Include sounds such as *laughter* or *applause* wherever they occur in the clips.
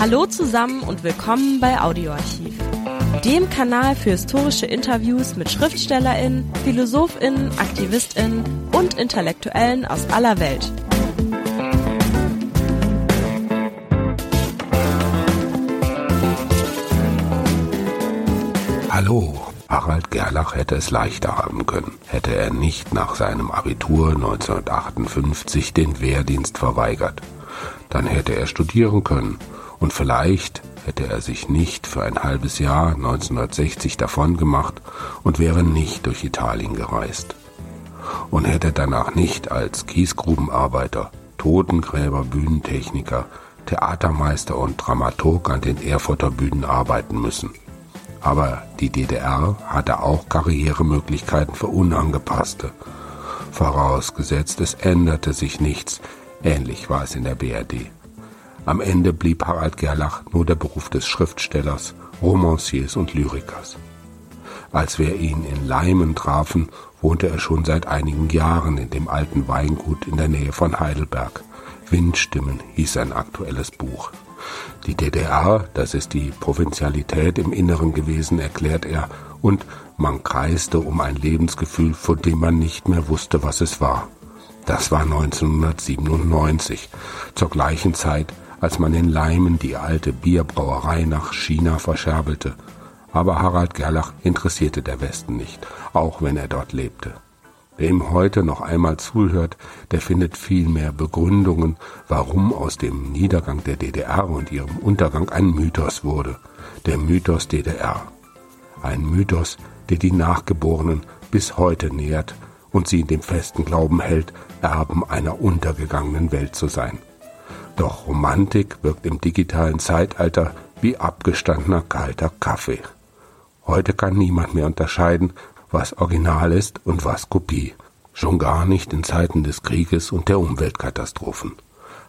Hallo zusammen und willkommen bei Audioarchiv, dem Kanal für historische Interviews mit Schriftstellerinnen, Philosophinnen, Aktivistinnen und Intellektuellen aus aller Welt. Hallo, Harald Gerlach hätte es leichter haben können, hätte er nicht nach seinem Abitur 1958 den Wehrdienst verweigert. Dann hätte er studieren können und vielleicht hätte er sich nicht für ein halbes Jahr 1960 davongemacht und wäre nicht durch Italien gereist. Und hätte danach nicht als Kiesgrubenarbeiter, Totengräber, Bühnentechniker, Theatermeister und Dramaturg an den Erfurter Bühnen arbeiten müssen. Aber die DDR hatte auch Karrieremöglichkeiten für Unangepasste. Vorausgesetzt, es änderte sich nichts. Ähnlich war es in der BRD. Am Ende blieb Harald Gerlach nur der Beruf des Schriftstellers, Romanciers und Lyrikers. Als wir ihn in Leimen trafen, wohnte er schon seit einigen Jahren in dem alten Weingut in der Nähe von Heidelberg. Windstimmen hieß sein aktuelles Buch. Die DDR, das ist die Provinzialität im Inneren gewesen, erklärt er, und man kreiste um ein Lebensgefühl, von dem man nicht mehr wusste, was es war. Das war 1997, zur gleichen Zeit, als man in Leimen die alte Bierbrauerei nach China verscherbelte. Aber Harald Gerlach interessierte der Westen nicht, auch wenn er dort lebte. Wer ihm heute noch einmal zuhört, der findet viel mehr Begründungen, warum aus dem Niedergang der DDR und ihrem Untergang ein Mythos wurde. Der Mythos DDR. Ein Mythos, der die Nachgeborenen bis heute nährt und sie in dem festen Glauben hält, Erben einer untergegangenen Welt zu sein. Doch Romantik wirkt im digitalen Zeitalter wie abgestandener kalter Kaffee. Heute kann niemand mehr unterscheiden, was Original ist und was Kopie. Schon gar nicht in Zeiten des Krieges und der Umweltkatastrophen.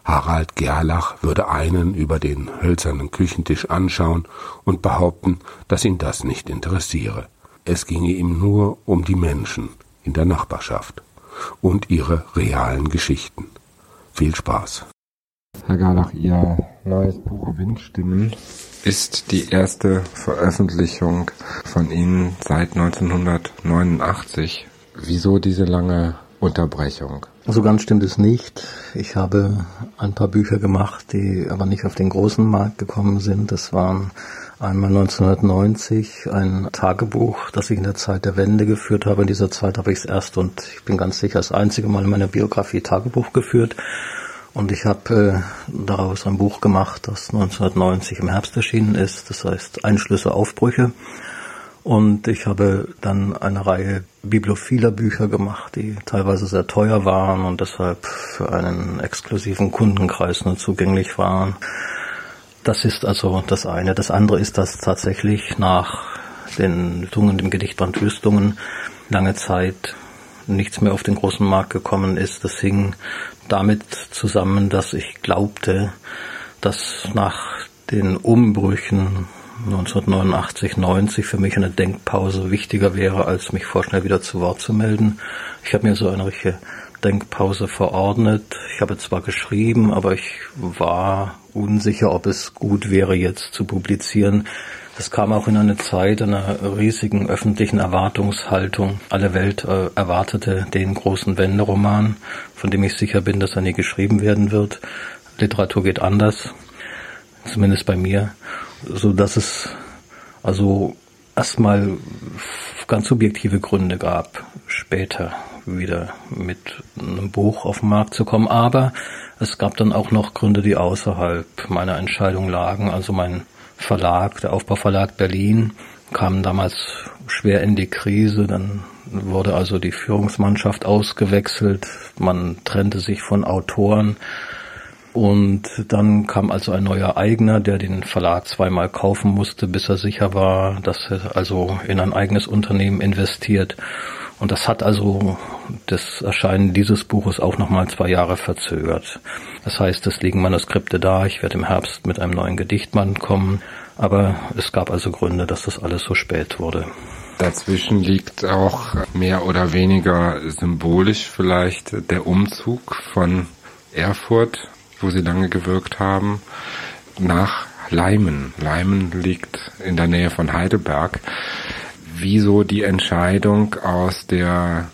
Harald Gerlach würde einen über den hölzernen Küchentisch anschauen und behaupten, dass ihn das nicht interessiere. Es ginge ihm nur um die Menschen in der Nachbarschaft und ihre realen Geschichten. Viel Spaß. Herr Garlach, Ihr neues Buch Windstimmen ist die erste Veröffentlichung von Ihnen seit 1989. Wieso diese lange Unterbrechung? So ganz stimmt es nicht. Ich habe ein paar Bücher gemacht, die aber nicht auf den großen Markt gekommen sind. Das waren einmal 1990 ein Tagebuch, das ich in der Zeit der Wende geführt habe. In dieser Zeit habe ich es erst und ich bin ganz sicher das einzige Mal in meiner Biografie Tagebuch geführt. Und ich habe äh, daraus ein Buch gemacht, das 1990 im Herbst erschienen ist, das heißt Einschlüsse, Aufbrüche. Und ich habe dann eine Reihe bibliophiler Bücher gemacht, die teilweise sehr teuer waren und deshalb für einen exklusiven Kundenkreis nur zugänglich waren. Das ist also das eine. Das andere ist, dass tatsächlich nach den Tungen, dem Gedichtband Wüstungen, lange Zeit nichts mehr auf den großen Markt gekommen ist. Das hing damit zusammen, dass ich glaubte, dass nach den Umbrüchen 1989, 90 für mich eine Denkpause wichtiger wäre, als mich vorschnell wieder zu Wort zu melden. Ich habe mir so eine richtige Denkpause verordnet. Ich habe zwar geschrieben, aber ich war unsicher, ob es gut wäre, jetzt zu publizieren. Das kam auch in eine Zeit einer riesigen öffentlichen Erwartungshaltung. Alle Welt äh, erwartete den großen Wenderoman, von dem ich sicher bin, dass er nie geschrieben werden wird. Literatur geht anders, zumindest bei mir, so dass es also erstmal ganz subjektive Gründe gab, später wieder mit einem Buch auf den Markt zu kommen. Aber es gab dann auch noch Gründe, die außerhalb meiner Entscheidung lagen. Also mein Verlag, der Aufbauverlag Berlin, kam damals schwer in die Krise. Dann wurde also die Führungsmannschaft ausgewechselt. Man trennte sich von Autoren. Und dann kam also ein neuer Eigner, der den Verlag zweimal kaufen musste, bis er sicher war, dass er also in ein eigenes Unternehmen investiert. Und das hat also das Erscheinen dieses Buches auch nochmal zwei Jahre verzögert. Das heißt, es liegen Manuskripte da. Ich werde im Herbst mit einem neuen Gedichtband kommen. Aber es gab also Gründe, dass das alles so spät wurde. Dazwischen liegt auch mehr oder weniger symbolisch vielleicht der Umzug von Erfurt, wo Sie lange gewirkt haben, nach Leimen. Leimen liegt in der Nähe von Heidelberg. Wieso die Entscheidung aus der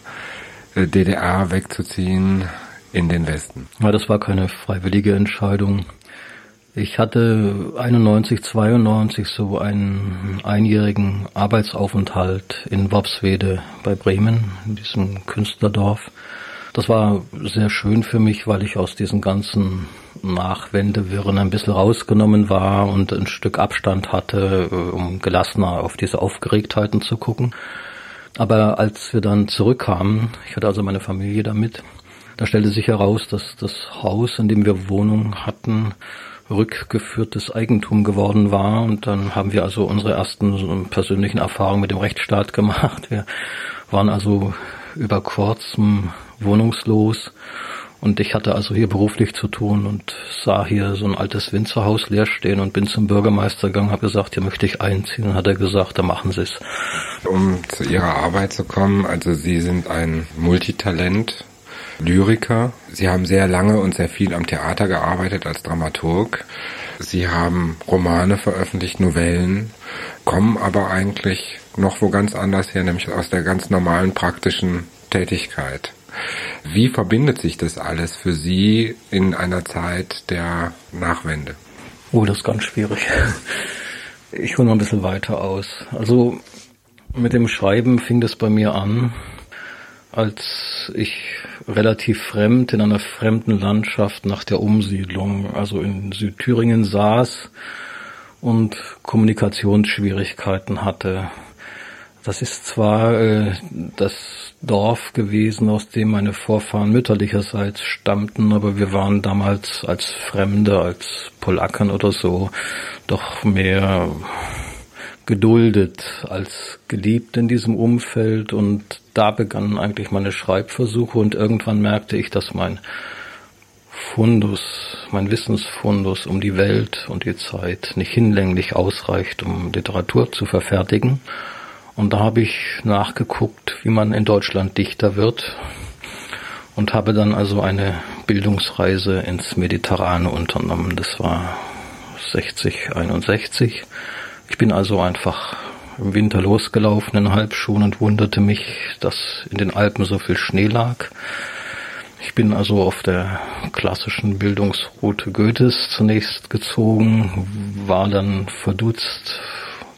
äh, DDR wegzuziehen in den Westen? Ja, das war keine freiwillige Entscheidung. Ich hatte 91, 92 so einen einjährigen Arbeitsaufenthalt in Worpswede bei Bremen, in diesem Künstlerdorf. Das war sehr schön für mich, weil ich aus diesen ganzen Nachwendewirren ein bisschen rausgenommen war und ein Stück Abstand hatte, äh, um gelassener auf diese Aufgeregtheiten zu gucken. Aber als wir dann zurückkamen, ich hatte also meine Familie damit, da stellte sich heraus, dass das Haus, in dem wir Wohnung hatten, rückgeführtes Eigentum geworden war. Und dann haben wir also unsere ersten persönlichen Erfahrungen mit dem Rechtsstaat *laughs* gemacht. Wir waren also über kurzem wohnungslos und ich hatte also hier beruflich zu tun und sah hier so ein altes Winzerhaus leer stehen und bin zum Bürgermeister gegangen, habe gesagt, hier möchte ich einziehen. Und hat er gesagt, dann machen Sie es. Um zu Ihrer Arbeit zu kommen, also Sie sind ein Multitalent, Lyriker. Sie haben sehr lange und sehr viel am Theater gearbeitet als Dramaturg. Sie haben Romane veröffentlicht, Novellen, kommen aber eigentlich noch wo ganz anders her, nämlich aus der ganz normalen praktischen Tätigkeit. Wie verbindet sich das alles für Sie in einer Zeit der Nachwende? Oh, das ist ganz schwierig. Ich hole noch ein bisschen weiter aus. Also mit dem Schreiben fing das bei mir an, als ich relativ fremd in einer fremden Landschaft nach der Umsiedlung, also in Südthüringen saß und Kommunikationsschwierigkeiten hatte. Das ist zwar äh, das Dorf gewesen, aus dem meine Vorfahren mütterlicherseits stammten, aber wir waren damals als Fremde, als Polacken oder so, doch mehr geduldet als geliebt in diesem Umfeld. Und da begannen eigentlich meine Schreibversuche und irgendwann merkte ich, dass mein Fundus, mein Wissensfundus um die Welt und die Zeit nicht hinlänglich ausreicht, um Literatur zu verfertigen und da habe ich nachgeguckt, wie man in Deutschland Dichter wird und habe dann also eine Bildungsreise ins Mediterrane unternommen. Das war 60, 61. Ich bin also einfach im Winter losgelaufen in Halbschuhen und wunderte mich, dass in den Alpen so viel Schnee lag. Ich bin also auf der klassischen Bildungsroute Goethes zunächst gezogen, war dann verdutzt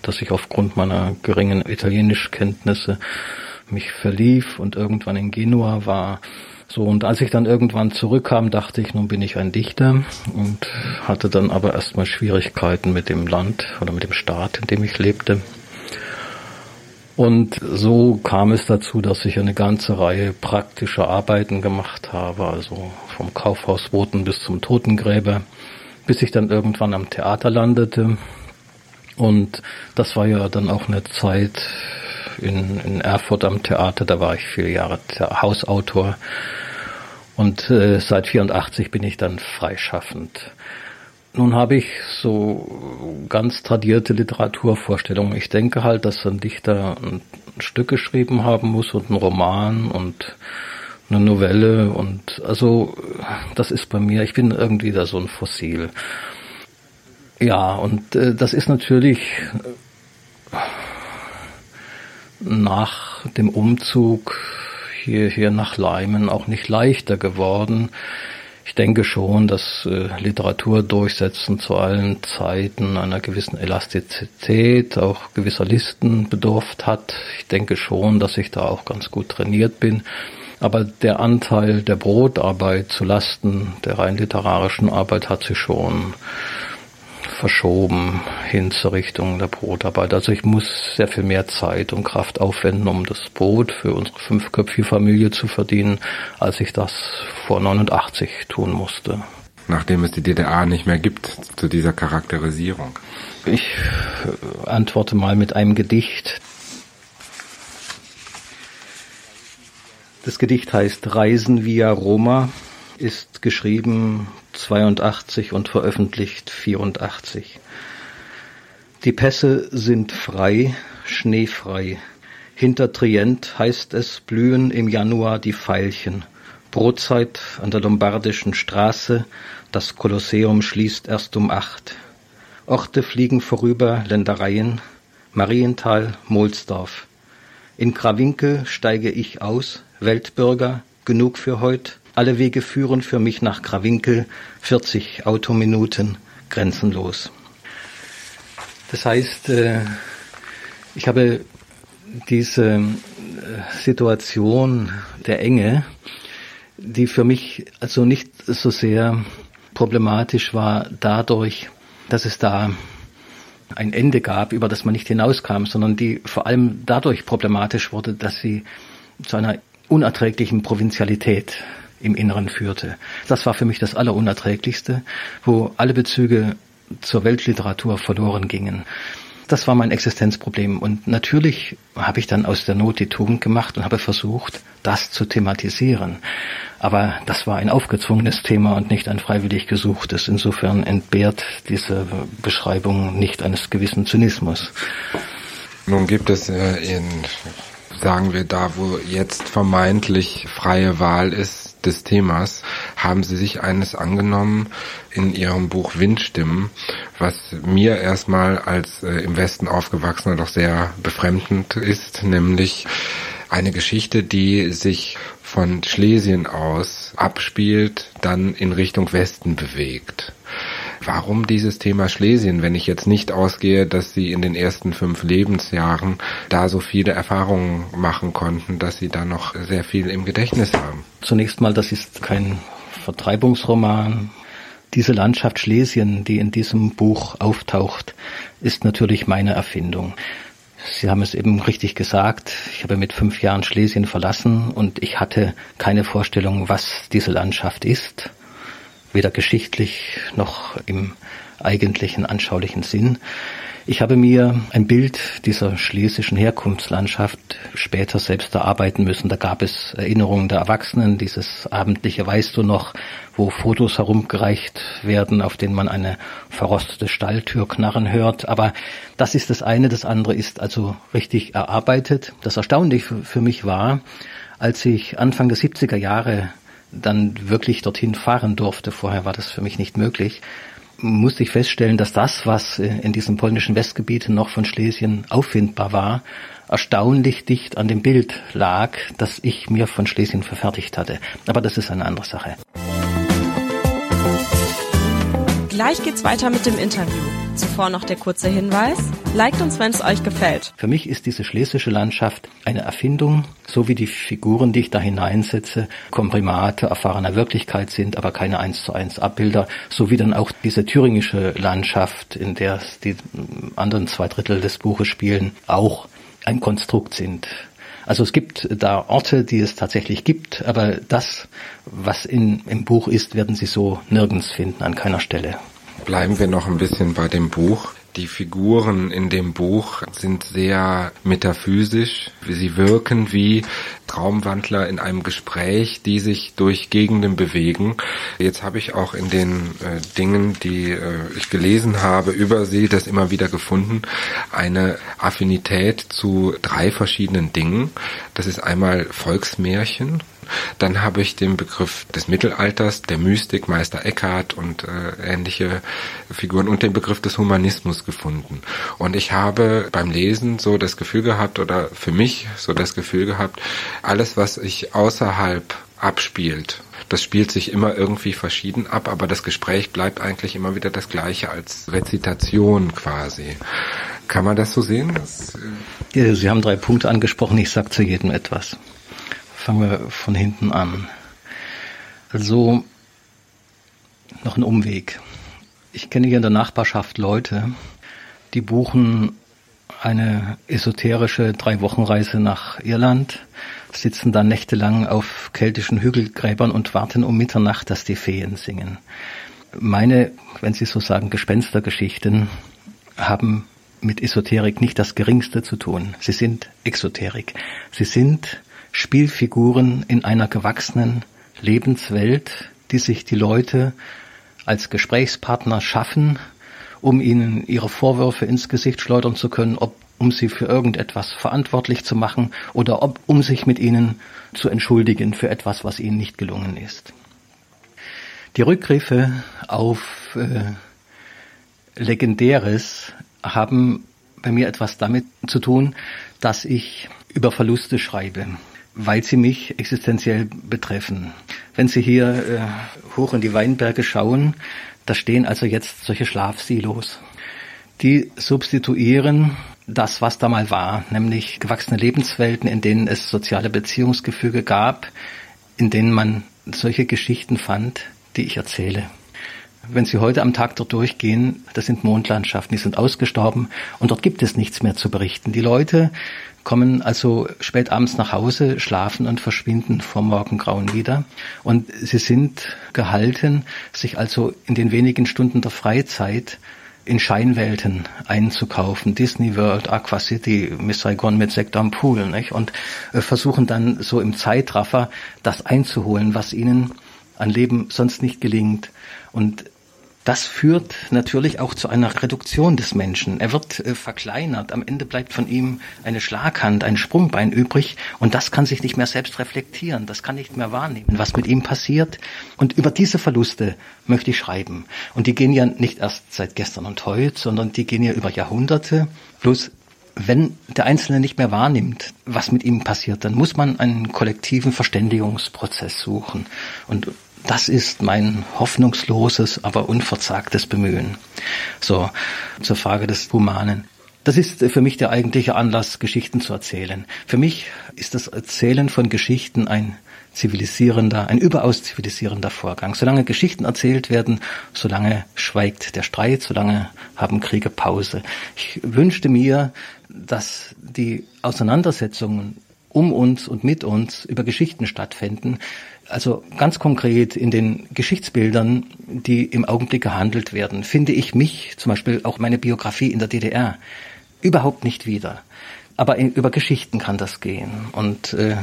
dass ich aufgrund meiner geringen Italienischkenntnisse mich verlief und irgendwann in Genua war. So, und als ich dann irgendwann zurückkam, dachte ich, nun bin ich ein Dichter und hatte dann aber erstmal Schwierigkeiten mit dem Land oder mit dem Staat, in dem ich lebte. Und so kam es dazu, dass ich eine ganze Reihe praktischer Arbeiten gemacht habe, also vom Kaufhaus Roten bis zum Totengräber, bis ich dann irgendwann am Theater landete und das war ja dann auch eine Zeit in, in Erfurt am Theater, da war ich viele Jahre Hausautor. Und äh, seit 84 bin ich dann freischaffend. Nun habe ich so ganz tradierte Literaturvorstellungen. Ich denke halt, dass ein Dichter ein Stück geschrieben haben muss und ein Roman und eine Novelle und also das ist bei mir, ich bin irgendwie da so ein Fossil. Ja, und äh, das ist natürlich äh, nach dem Umzug hierher nach Leimen auch nicht leichter geworden. Ich denke schon, dass äh, Literatur durchsetzen zu allen Zeiten einer gewissen Elastizität, auch gewisser Listen bedurft hat. Ich denke schon, dass ich da auch ganz gut trainiert bin. Aber der Anteil der Brotarbeit zu Lasten der rein literarischen Arbeit hat sich schon verschoben hin zur Richtung der Brotarbeit. Also ich muss sehr viel mehr Zeit und Kraft aufwenden, um das Brot für unsere fünfköpfige Familie zu verdienen, als ich das vor 89 tun musste. Nachdem es die DDR nicht mehr gibt, zu dieser Charakterisierung. Ich äh, antworte mal mit einem Gedicht. Das Gedicht heißt Reisen via Roma ist geschrieben 82 und veröffentlicht 84. Die Pässe sind frei, schneefrei. Hinter Trient heißt es blühen im Januar die Veilchen. Brotzeit an der lombardischen Straße, das Kolosseum schließt erst um acht. Orte fliegen vorüber, Ländereien, Marienthal, Mohlsdorf. In Krawinkel steige ich aus, Weltbürger, genug für heut. Alle Wege führen für mich nach Krawinkel, 40 Autominuten, grenzenlos. Das heißt, äh, ich habe diese äh, Situation der Enge, die für mich also nicht so sehr problematisch war dadurch, dass es da ein Ende gab, über das man nicht hinauskam, sondern die vor allem dadurch problematisch wurde, dass sie zu einer unerträglichen Provinzialität im Inneren führte. Das war für mich das Allerunerträglichste, wo alle Bezüge zur Weltliteratur verloren gingen. Das war mein Existenzproblem. Und natürlich habe ich dann aus der Not die Tugend gemacht und habe versucht, das zu thematisieren. Aber das war ein aufgezwungenes Thema und nicht ein freiwillig gesuchtes. Insofern entbehrt diese Beschreibung nicht eines gewissen Zynismus. Nun gibt es äh, in, sagen wir da, wo jetzt vermeintlich freie Wahl ist, des Themas haben Sie sich eines angenommen in Ihrem Buch Windstimmen, was mir erstmal als äh, im Westen aufgewachsener doch sehr befremdend ist, nämlich eine Geschichte, die sich von Schlesien aus abspielt, dann in Richtung Westen bewegt. Warum dieses Thema Schlesien, wenn ich jetzt nicht ausgehe, dass Sie in den ersten fünf Lebensjahren da so viele Erfahrungen machen konnten, dass Sie da noch sehr viel im Gedächtnis haben? Zunächst mal, das ist kein Vertreibungsroman. Diese Landschaft Schlesien, die in diesem Buch auftaucht, ist natürlich meine Erfindung. Sie haben es eben richtig gesagt. Ich habe mit fünf Jahren Schlesien verlassen und ich hatte keine Vorstellung, was diese Landschaft ist weder geschichtlich noch im eigentlichen anschaulichen Sinn. Ich habe mir ein Bild dieser schlesischen Herkunftslandschaft später selbst erarbeiten müssen. Da gab es Erinnerungen der Erwachsenen, dieses abendliche Weißt du noch, wo Fotos herumgereicht werden, auf denen man eine verrostete Stalltür knarren hört. Aber das ist das eine, das andere ist also richtig erarbeitet. Das Erstaunliche für mich war, als ich Anfang der 70er Jahre dann wirklich dorthin fahren durfte, vorher war das für mich nicht möglich, musste ich feststellen, dass das, was in diesem polnischen Westgebiet noch von Schlesien auffindbar war, erstaunlich dicht an dem Bild lag, das ich mir von Schlesien verfertigt hatte. Aber das ist eine andere Sache. Gleich geht's weiter mit dem Interview. Zuvor noch der kurze Hinweis. Liked uns, wenn es euch gefällt. Für mich ist diese schlesische Landschaft eine Erfindung, so wie die Figuren, die ich da hineinsetze, Komprimate erfahrener Wirklichkeit sind, aber keine eins zu eins Abbilder, so wie dann auch diese thüringische Landschaft, in der die anderen zwei Drittel des Buches spielen, auch ein Konstrukt sind. Also es gibt da Orte, die es tatsächlich gibt, aber das, was in, im Buch ist, werden Sie so nirgends finden, an keiner Stelle. Bleiben wir noch ein bisschen bei dem Buch. Die Figuren in dem Buch sind sehr metaphysisch. Sie wirken wie Traumwandler in einem Gespräch, die sich durch Gegenden bewegen. Jetzt habe ich auch in den äh, Dingen, die äh, ich gelesen habe über sie, das immer wieder gefunden, eine Affinität zu drei verschiedenen Dingen. Das ist einmal Volksmärchen, dann habe ich den Begriff des Mittelalters, der Mystik, Meister Eckhart und äh, ähnliche Figuren und den Begriff des Humanismus gefunden. Und ich habe beim Lesen so das Gefühl gehabt oder für mich so das Gefühl gehabt, alles, was sich außerhalb abspielt, das spielt sich immer irgendwie verschieden ab, aber das Gespräch bleibt eigentlich immer wieder das gleiche als Rezitation quasi. Kann man das so sehen? Sie haben drei Punkte angesprochen, ich sage zu jedem etwas. Fangen wir von hinten an. Also noch ein Umweg. Ich kenne hier in der Nachbarschaft Leute, die buchen eine esoterische Drei-Wochen-Reise nach Irland, sitzen dann nächtelang auf keltischen Hügelgräbern und warten um Mitternacht, dass die Feen singen. Meine, wenn Sie so sagen, Gespenstergeschichten haben mit Esoterik nicht das geringste zu tun. Sie sind Exoterik. Sie sind Spielfiguren in einer gewachsenen Lebenswelt, die sich die Leute als Gesprächspartner schaffen, um ihnen ihre Vorwürfe ins Gesicht schleudern zu können, ob um sie für irgendetwas verantwortlich zu machen oder ob um sich mit ihnen zu entschuldigen für etwas, was ihnen nicht gelungen ist. Die Rückgriffe auf äh, Legendäres haben bei mir etwas damit zu tun, dass ich über Verluste schreibe, weil sie mich existenziell betreffen. Wenn Sie hier äh, hoch in die Weinberge schauen, da stehen also jetzt solche Schlafsilos. Die substituieren das, was da mal war, nämlich gewachsene Lebenswelten, in denen es soziale Beziehungsgefüge gab, in denen man solche Geschichten fand, die ich erzähle. Wenn Sie heute am Tag dort durchgehen, das sind Mondlandschaften, die sind ausgestorben und dort gibt es nichts mehr zu berichten. Die Leute kommen also spät abends nach Hause, schlafen und verschwinden vor Morgengrauen wieder. Und sie sind gehalten, sich also in den wenigen Stunden der Freizeit in Scheinwelten einzukaufen. Disney World, Aqua City, Miss Saigon mit Sekt am Pool, nicht? Und äh, versuchen dann so im Zeitraffer das einzuholen, was ihnen an Leben sonst nicht gelingt. Und das führt natürlich auch zu einer Reduktion des Menschen. Er wird äh, verkleinert. Am Ende bleibt von ihm eine Schlaghand, ein Sprungbein übrig. Und das kann sich nicht mehr selbst reflektieren. Das kann nicht mehr wahrnehmen, was mit ihm passiert. Und über diese Verluste möchte ich schreiben. Und die gehen ja nicht erst seit gestern und heute, sondern die gehen ja über Jahrhunderte. Bloß wenn der Einzelne nicht mehr wahrnimmt, was mit ihm passiert, dann muss man einen kollektiven Verständigungsprozess suchen. Und das ist mein hoffnungsloses, aber unverzagtes Bemühen. So, zur Frage des Humanen. Das ist für mich der eigentliche Anlass, Geschichten zu erzählen. Für mich ist das Erzählen von Geschichten ein zivilisierender, ein überaus zivilisierender Vorgang. Solange Geschichten erzählt werden, solange schweigt der Streit, solange haben Kriege Pause. Ich wünschte mir, dass die Auseinandersetzungen um uns und mit uns über Geschichten stattfinden, also ganz konkret in den Geschichtsbildern, die im Augenblick gehandelt werden, finde ich mich, zum Beispiel auch meine Biografie in der DDR, überhaupt nicht wieder. Aber in, über Geschichten kann das gehen. Und äh,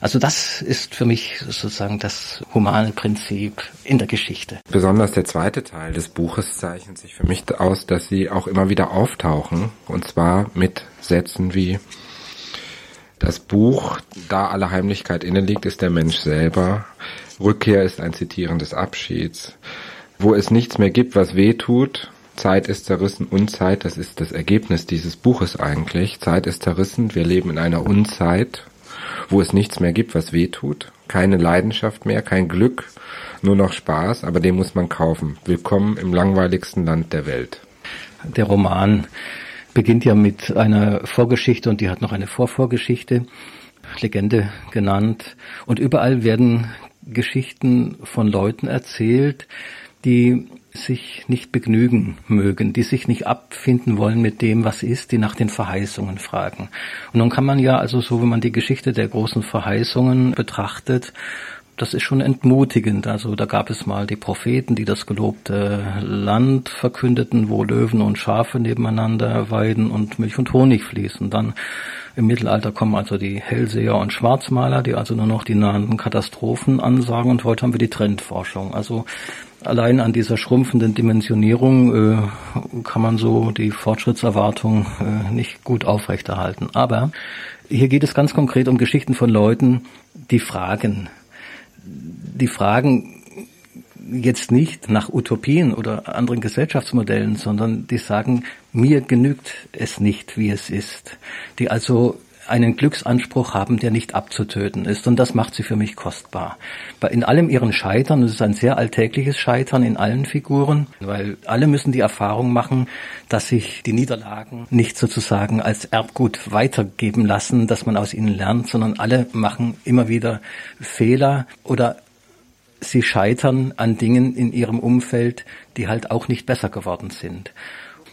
also das ist für mich sozusagen das humane Prinzip in der Geschichte. Besonders der zweite Teil des Buches zeichnet sich für mich aus, dass sie auch immer wieder auftauchen. Und zwar mit Sätzen wie das Buch, da alle Heimlichkeit inne liegt, ist der Mensch selber. Rückkehr ist ein Zitieren des Abschieds. Wo es nichts mehr gibt, was weh tut, Zeit ist zerrissen, Unzeit, das ist das Ergebnis dieses Buches eigentlich. Zeit ist zerrissen, wir leben in einer Unzeit, wo es nichts mehr gibt, was weh tut. Keine Leidenschaft mehr, kein Glück, nur noch Spaß, aber den muss man kaufen. Willkommen im langweiligsten Land der Welt. Der Roman beginnt ja mit einer Vorgeschichte und die hat noch eine Vorvorgeschichte, Legende genannt. Und überall werden Geschichten von Leuten erzählt, die sich nicht begnügen mögen, die sich nicht abfinden wollen mit dem, was ist, die nach den Verheißungen fragen. Und nun kann man ja also so, wenn man die Geschichte der großen Verheißungen betrachtet, das ist schon entmutigend. Also da gab es mal die Propheten, die das gelobte Land verkündeten, wo Löwen und Schafe nebeneinander weiden und Milch und Honig fließen. Dann im Mittelalter kommen also die Hellseher und Schwarzmaler, die also nur noch die nahen Katastrophen ansagen. Und heute haben wir die Trendforschung. Also allein an dieser schrumpfenden Dimensionierung äh, kann man so die Fortschrittserwartung äh, nicht gut aufrechterhalten. Aber hier geht es ganz konkret um Geschichten von Leuten, die fragen, die fragen jetzt nicht nach Utopien oder anderen Gesellschaftsmodellen, sondern die sagen, mir genügt es nicht, wie es ist. Die also einen Glücksanspruch haben, der nicht abzutöten ist. Und das macht sie für mich kostbar. In allem ihren Scheitern, es ist ein sehr alltägliches Scheitern in allen Figuren, weil alle müssen die Erfahrung machen, dass sich die Niederlagen nicht sozusagen als Erbgut weitergeben lassen, dass man aus ihnen lernt, sondern alle machen immer wieder Fehler oder sie scheitern an Dingen in ihrem Umfeld, die halt auch nicht besser geworden sind.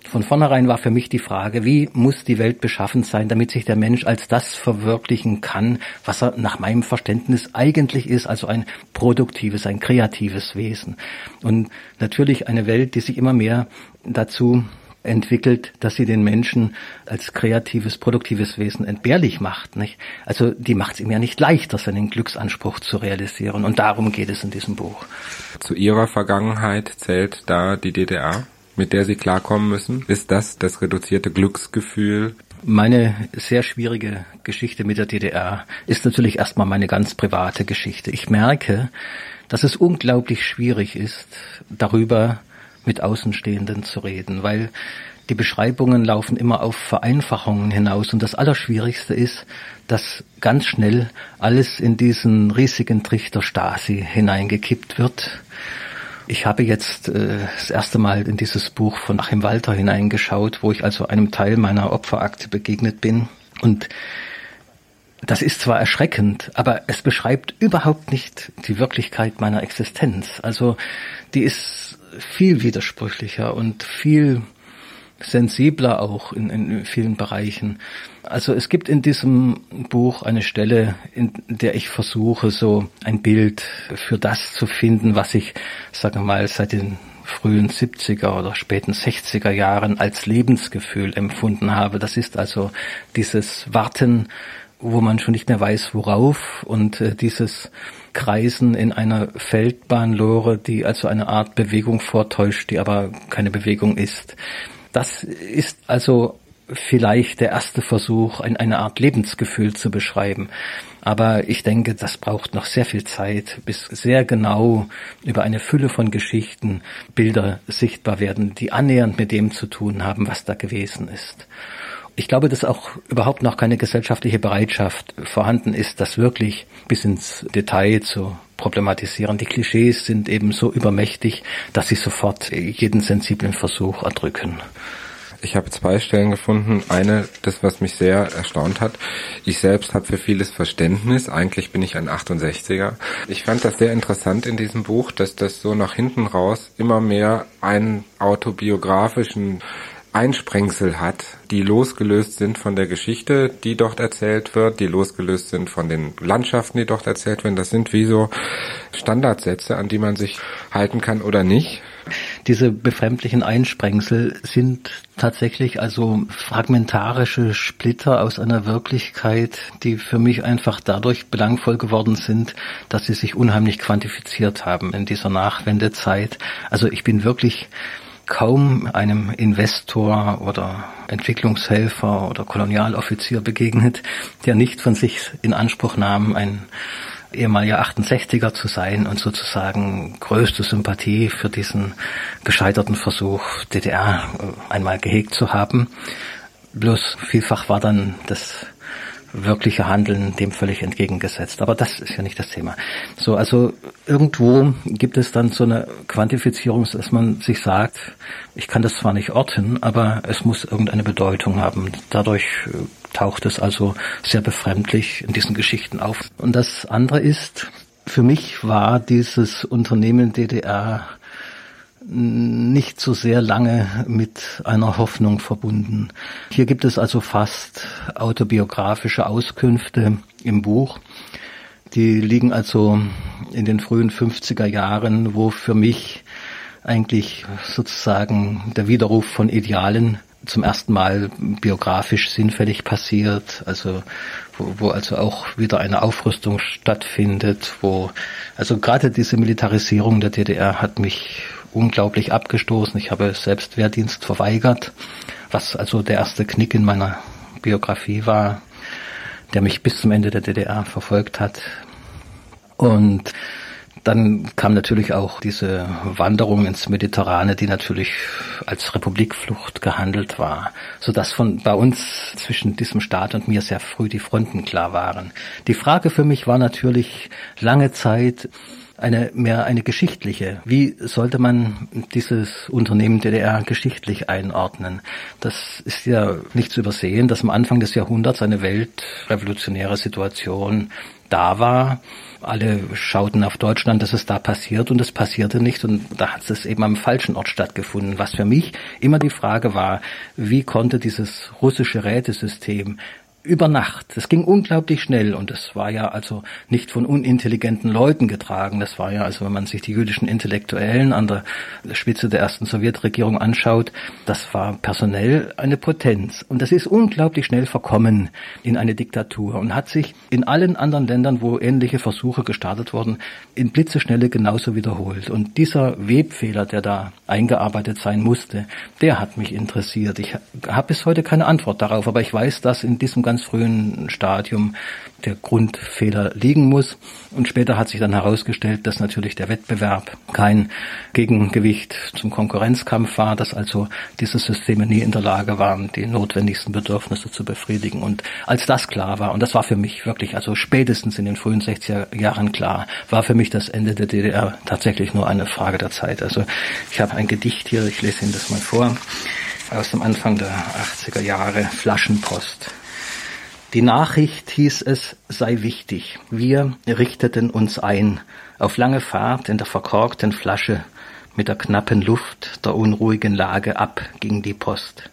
Von vornherein war für mich die Frage, wie muss die Welt beschaffen sein, damit sich der Mensch als das verwirklichen kann, was er nach meinem Verständnis eigentlich ist, also ein produktives, ein kreatives Wesen. Und natürlich eine Welt, die sich immer mehr dazu entwickelt, dass sie den Menschen als kreatives, produktives Wesen entbehrlich macht. Nicht? Also die macht es ihm ja nicht leichter, seinen Glücksanspruch zu realisieren. Und darum geht es in diesem Buch. Zu Ihrer Vergangenheit zählt da die DDR, mit der Sie klarkommen müssen. Ist das das reduzierte Glücksgefühl? Meine sehr schwierige Geschichte mit der DDR ist natürlich erstmal meine ganz private Geschichte. Ich merke, dass es unglaublich schwierig ist, darüber mit Außenstehenden zu reden, weil die Beschreibungen laufen immer auf Vereinfachungen hinaus und das Allerschwierigste ist, dass ganz schnell alles in diesen riesigen Trichter Stasi hineingekippt wird. Ich habe jetzt äh, das erste Mal in dieses Buch von Achim Walter hineingeschaut, wo ich also einem Teil meiner Opferakte begegnet bin und das ist zwar erschreckend, aber es beschreibt überhaupt nicht die Wirklichkeit meiner Existenz. Also die ist viel widersprüchlicher und viel sensibler auch in, in vielen Bereichen. Also es gibt in diesem Buch eine Stelle, in der ich versuche, so ein Bild für das zu finden, was ich, sagen wir mal, seit den frühen 70er oder späten 60er Jahren als Lebensgefühl empfunden habe. Das ist also dieses Warten, wo man schon nicht mehr weiß, worauf und äh, dieses Kreisen in einer Feldbahnlore, die also eine Art Bewegung vortäuscht, die aber keine Bewegung ist. Das ist also vielleicht der erste Versuch, eine Art Lebensgefühl zu beschreiben. Aber ich denke, das braucht noch sehr viel Zeit, bis sehr genau über eine Fülle von Geschichten Bilder sichtbar werden, die annähernd mit dem zu tun haben, was da gewesen ist. Ich glaube, dass auch überhaupt noch keine gesellschaftliche Bereitschaft vorhanden ist, das wirklich bis ins Detail zu problematisieren. Die Klischees sind eben so übermächtig, dass sie sofort jeden sensiblen Versuch erdrücken. Ich habe zwei Stellen gefunden. Eine, das, was mich sehr erstaunt hat. Ich selbst habe für vieles Verständnis. Eigentlich bin ich ein 68er. Ich fand das sehr interessant in diesem Buch, dass das so nach hinten raus immer mehr einen autobiografischen Einsprengsel hat, die losgelöst sind von der Geschichte, die dort erzählt wird, die losgelöst sind von den Landschaften, die dort erzählt werden. Das sind wie so Standardsätze, an die man sich halten kann oder nicht. Diese befremdlichen Einsprengsel sind tatsächlich also fragmentarische Splitter aus einer Wirklichkeit, die für mich einfach dadurch belangvoll geworden sind, dass sie sich unheimlich quantifiziert haben in dieser Nachwendezeit. Also ich bin wirklich kaum einem Investor oder Entwicklungshelfer oder Kolonialoffizier begegnet, der nicht von sich in Anspruch nahm, ein ehemaliger 68er zu sein und sozusagen größte Sympathie für diesen gescheiterten Versuch, DDR einmal gehegt zu haben. Bloß vielfach war dann das wirkliche Handeln dem völlig entgegengesetzt. Aber das ist ja nicht das Thema. So, also irgendwo gibt es dann so eine Quantifizierung, dass man sich sagt, ich kann das zwar nicht orten, aber es muss irgendeine Bedeutung haben. Dadurch äh, taucht es also sehr befremdlich in diesen Geschichten auf. Und das andere ist, für mich war dieses Unternehmen DDR nicht so sehr lange mit einer Hoffnung verbunden. Hier gibt es also fast autobiografische Auskünfte im Buch. Die liegen also in den frühen 50er Jahren, wo für mich eigentlich sozusagen der Widerruf von Idealen zum ersten Mal biografisch sinnfällig passiert, also wo, wo also auch wieder eine Aufrüstung stattfindet, wo also gerade diese Militarisierung der DDR hat mich unglaublich abgestoßen. Ich habe selbst Wehrdienst verweigert, was also der erste Knick in meiner Biografie war, der mich bis zum Ende der DDR verfolgt hat. Und dann kam natürlich auch diese Wanderung ins Mediterrane, die natürlich als Republikflucht gehandelt war, so dass von bei uns zwischen diesem Staat und mir sehr früh die Fronten klar waren. Die Frage für mich war natürlich lange Zeit, eine mehr eine geschichtliche. Wie sollte man dieses Unternehmen DDR geschichtlich einordnen? Das ist ja nicht zu übersehen, dass am Anfang des Jahrhunderts eine weltrevolutionäre Situation da war. Alle schauten auf Deutschland, dass es da passiert und es passierte nicht und da hat es eben am falschen Ort stattgefunden. Was für mich immer die Frage war, wie konnte dieses russische Rätesystem über Nacht. Es ging unglaublich schnell und es war ja also nicht von unintelligenten Leuten getragen. Das war ja also, wenn man sich die jüdischen Intellektuellen an der Spitze der ersten Sowjetregierung anschaut, das war personell eine Potenz. Und das ist unglaublich schnell verkommen in eine Diktatur und hat sich in allen anderen Ländern, wo ähnliche Versuche gestartet wurden, in Blitzeschnelle genauso wiederholt. Und dieser Webfehler, der da eingearbeitet sein musste, der hat mich interessiert. Ich habe bis heute keine Antwort darauf, aber ich weiß, dass in diesem ganz frühen Stadium der Grundfehler liegen muss. Und später hat sich dann herausgestellt, dass natürlich der Wettbewerb kein Gegengewicht zum Konkurrenzkampf war, dass also diese Systeme nie in der Lage waren, die notwendigsten Bedürfnisse zu befriedigen. Und als das klar war, und das war für mich wirklich, also spätestens in den frühen 60er Jahren klar, war für mich das Ende der DDR tatsächlich nur eine Frage der Zeit. Also ich habe ein Gedicht hier, ich lese Ihnen das mal vor, aus dem Anfang der 80er Jahre, Flaschenpost. Die Nachricht hieß es, sei wichtig. Wir richteten uns ein auf lange Fahrt in der verkorkten Flasche mit der knappen Luft der unruhigen Lage ab ging die Post.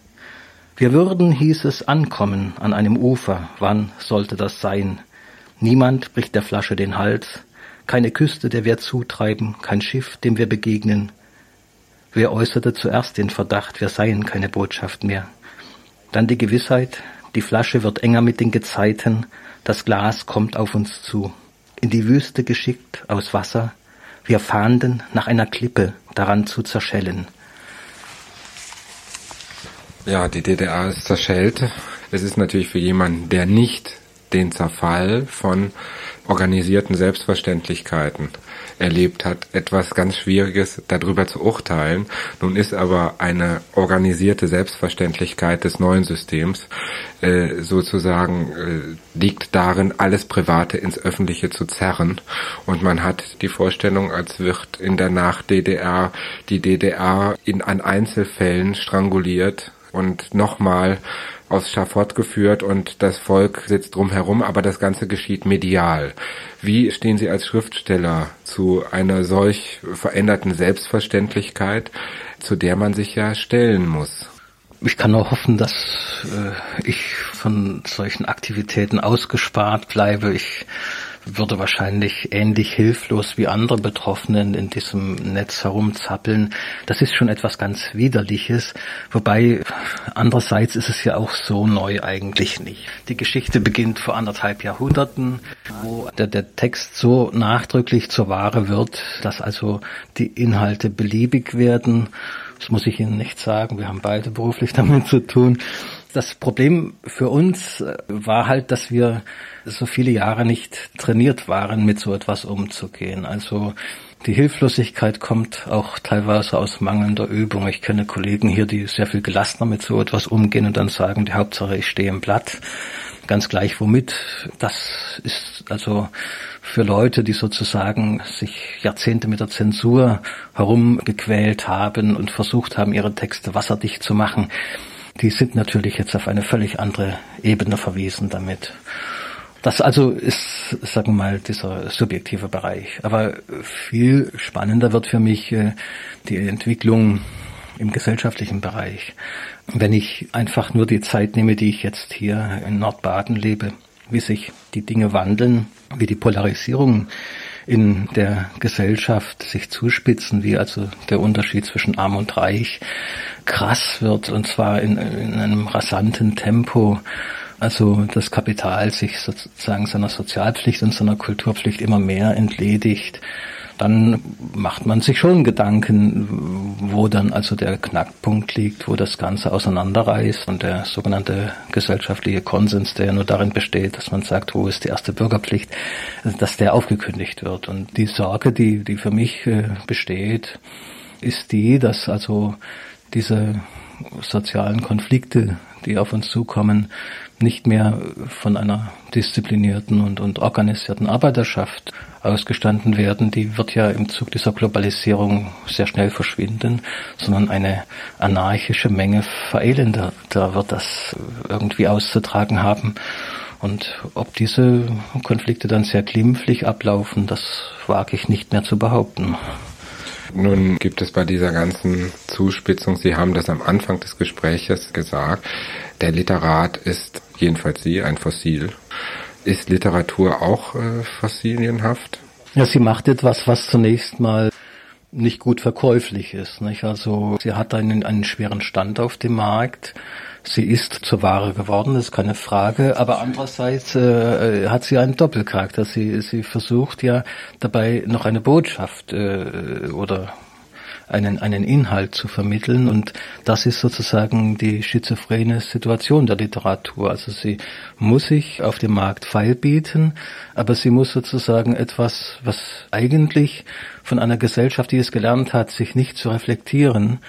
Wir würden, hieß es, ankommen an einem Ufer. Wann sollte das sein? Niemand bricht der Flasche den Hals, keine Küste, der wir zutreiben, kein Schiff, dem wir begegnen. Wer äußerte zuerst den Verdacht, wir seien keine Botschaft mehr? Dann die Gewissheit, die Flasche wird enger mit den Gezeiten, das Glas kommt auf uns zu. In die Wüste geschickt, aus Wasser, wir fahnden nach einer Klippe, daran zu zerschellen. Ja, die DDR ist zerschellt. Es ist natürlich für jemanden, der nicht den Zerfall von organisierten Selbstverständlichkeiten erlebt hat, etwas ganz Schwieriges darüber zu urteilen. Nun ist aber eine organisierte Selbstverständlichkeit des neuen Systems äh, sozusagen äh, liegt darin, alles Private ins Öffentliche zu zerren. Und man hat die Vorstellung, als wird in der Nach-DDR die DDR in an Einzelfällen stranguliert und nochmal aufs Schafott geführt und das Volk sitzt drumherum, aber das Ganze geschieht medial. Wie stehen Sie als Schriftsteller zu einer solch veränderten Selbstverständlichkeit, zu der man sich ja stellen muss? Ich kann nur hoffen, dass äh, ich von solchen Aktivitäten ausgespart bleibe. Ich würde wahrscheinlich ähnlich hilflos wie andere Betroffenen in diesem Netz herumzappeln. Das ist schon etwas ganz Widerliches. Wobei andererseits ist es ja auch so neu eigentlich nicht. Die Geschichte beginnt vor anderthalb Jahrhunderten, wo der, der Text so nachdrücklich zur Ware wird, dass also die Inhalte beliebig werden. Das muss ich Ihnen nicht sagen. Wir haben beide beruflich *laughs* damit zu tun. Das Problem für uns äh, war halt, dass wir so viele Jahre nicht trainiert waren, mit so etwas umzugehen. Also die Hilflosigkeit kommt auch teilweise aus mangelnder Übung. Ich kenne Kollegen hier, die sehr viel gelassener mit so etwas umgehen und dann sagen, die Hauptsache ich stehe im Blatt. Ganz gleich womit. Das ist also für Leute, die sozusagen sich Jahrzehnte mit der Zensur herumgequält haben und versucht haben, ihre Texte wasserdicht zu machen, die sind natürlich jetzt auf eine völlig andere Ebene verwiesen damit. Das also ist, sagen wir mal, dieser subjektive Bereich. Aber viel spannender wird für mich äh, die Entwicklung im gesellschaftlichen Bereich. Wenn ich einfach nur die Zeit nehme, die ich jetzt hier in Nordbaden lebe, wie sich die Dinge wandeln, wie die Polarisierung in der Gesellschaft sich zuspitzen, wie also der Unterschied zwischen arm und reich krass wird und zwar in, in einem rasanten Tempo. Also das Kapital sich sozusagen seiner Sozialpflicht und seiner Kulturpflicht immer mehr entledigt, dann macht man sich schon Gedanken, wo dann also der Knackpunkt liegt, wo das Ganze auseinanderreißt und der sogenannte gesellschaftliche Konsens, der ja nur darin besteht, dass man sagt, wo ist die erste Bürgerpflicht, dass der aufgekündigt wird. Und die Sorge, die, die für mich äh, besteht, ist die, dass also diese sozialen Konflikte, die auf uns zukommen, nicht mehr von einer disziplinierten und, und organisierten Arbeiterschaft ausgestanden werden, die wird ja im Zug dieser Globalisierung sehr schnell verschwinden, sondern eine anarchische Menge Verelender, da wird das irgendwie auszutragen haben. Und ob diese Konflikte dann sehr glimpflich ablaufen, das wage ich nicht mehr zu behaupten. Nun gibt es bei dieser ganzen Zuspitzung, Sie haben das am Anfang des Gespräches gesagt, der Literat ist, jedenfalls Sie, ein Fossil. Ist Literatur auch äh, fossilienhaft? Ja, sie macht etwas, was zunächst mal nicht gut verkäuflich ist. Nicht? Also sie hat einen, einen schweren Stand auf dem Markt. Sie ist zur Ware geworden, ist keine Frage. Aber andererseits äh, hat sie einen Doppelcharakter. Sie, sie versucht ja dabei noch eine Botschaft äh, oder einen, einen Inhalt zu vermitteln. Und das ist sozusagen die schizophrene Situation der Literatur. Also sie muss sich auf dem Markt feilbieten, aber sie muss sozusagen etwas, was eigentlich von einer Gesellschaft, die es gelernt hat, sich nicht zu reflektieren,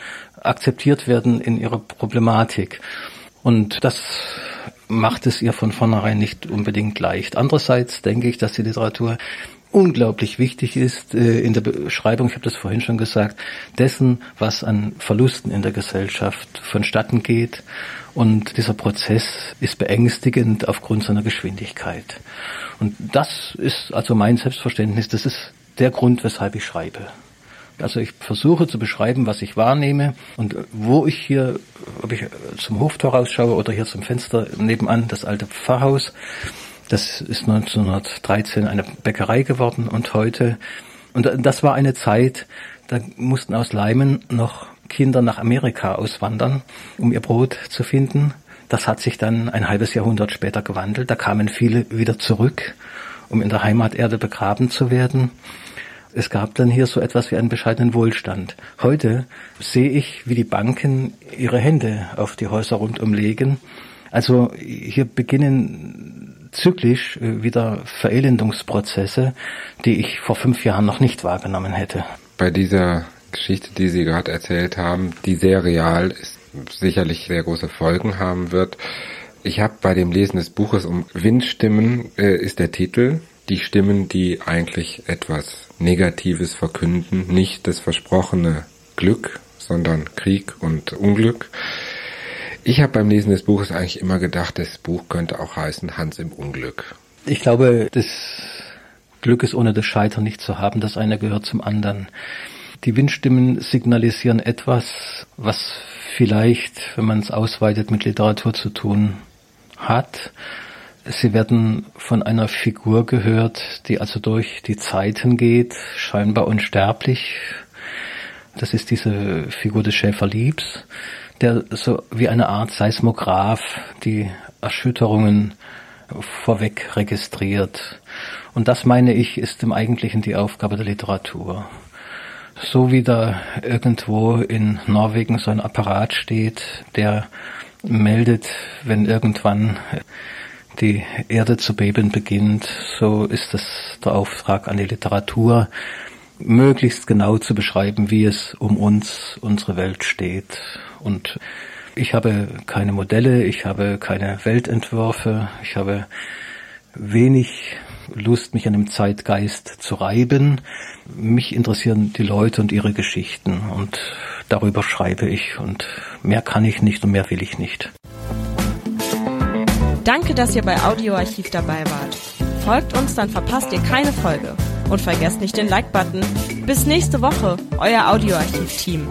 akzeptiert werden in ihrer Problematik. Und das macht es ihr von vornherein nicht unbedingt leicht. Andererseits denke ich, dass die Literatur unglaublich wichtig ist äh, in der Beschreibung, ich habe das vorhin schon gesagt, dessen, was an Verlusten in der Gesellschaft vonstatten geht. Und dieser Prozess ist beängstigend aufgrund seiner Geschwindigkeit. Und das ist also mein Selbstverständnis, das ist der Grund, weshalb ich schreibe. Also ich versuche zu beschreiben, was ich wahrnehme und wo ich hier, ob ich zum Hoftor rausschaue oder hier zum Fenster nebenan, das alte Pfarrhaus. Das ist 1913 eine Bäckerei geworden und heute, und das war eine Zeit, da mussten aus Leimen noch Kinder nach Amerika auswandern, um ihr Brot zu finden. Das hat sich dann ein halbes Jahrhundert später gewandelt. Da kamen viele wieder zurück, um in der Heimaterde begraben zu werden. Es gab dann hier so etwas wie einen bescheidenen Wohlstand. Heute sehe ich, wie die Banken ihre Hände auf die Häuser rundum legen. Also hier beginnen zyklisch äh, wieder Verelendungsprozesse, die ich vor fünf Jahren noch nicht wahrgenommen hätte. Bei dieser Geschichte, die Sie gerade erzählt haben, die sehr real ist, sicherlich sehr große Folgen haben wird. Ich habe bei dem Lesen des Buches um Windstimmen äh, ist der Titel die Stimmen, die eigentlich etwas Negatives verkünden, nicht das versprochene Glück, sondern Krieg und Unglück. Ich habe beim Lesen des Buches eigentlich immer gedacht, das Buch könnte auch heißen Hans im Unglück. Ich glaube, das Glück ist ohne das Scheitern nicht zu haben, das eine gehört zum anderen. Die Windstimmen signalisieren etwas, was vielleicht, wenn man es ausweitet, mit Literatur zu tun hat. Sie werden von einer Figur gehört, die also durch die Zeiten geht, scheinbar unsterblich. Das ist diese Figur des Schäferliebs, der so wie eine Art Seismograph die Erschütterungen vorweg registriert. Und das meine ich, ist im Eigentlichen die Aufgabe der Literatur. So wie da irgendwo in Norwegen so ein Apparat steht, der meldet, wenn irgendwann die Erde zu beben beginnt, so ist es der Auftrag an die Literatur, möglichst genau zu beschreiben, wie es um uns, unsere Welt steht. Und ich habe keine Modelle, ich habe keine Weltentwürfe, ich habe wenig Lust, mich an dem Zeitgeist zu reiben. Mich interessieren die Leute und ihre Geschichten und darüber schreibe ich und mehr kann ich nicht und mehr will ich nicht. Danke, dass ihr bei Audioarchiv dabei wart. Folgt uns, dann verpasst ihr keine Folge. Und vergesst nicht den Like-Button. Bis nächste Woche, euer Audioarchiv-Team.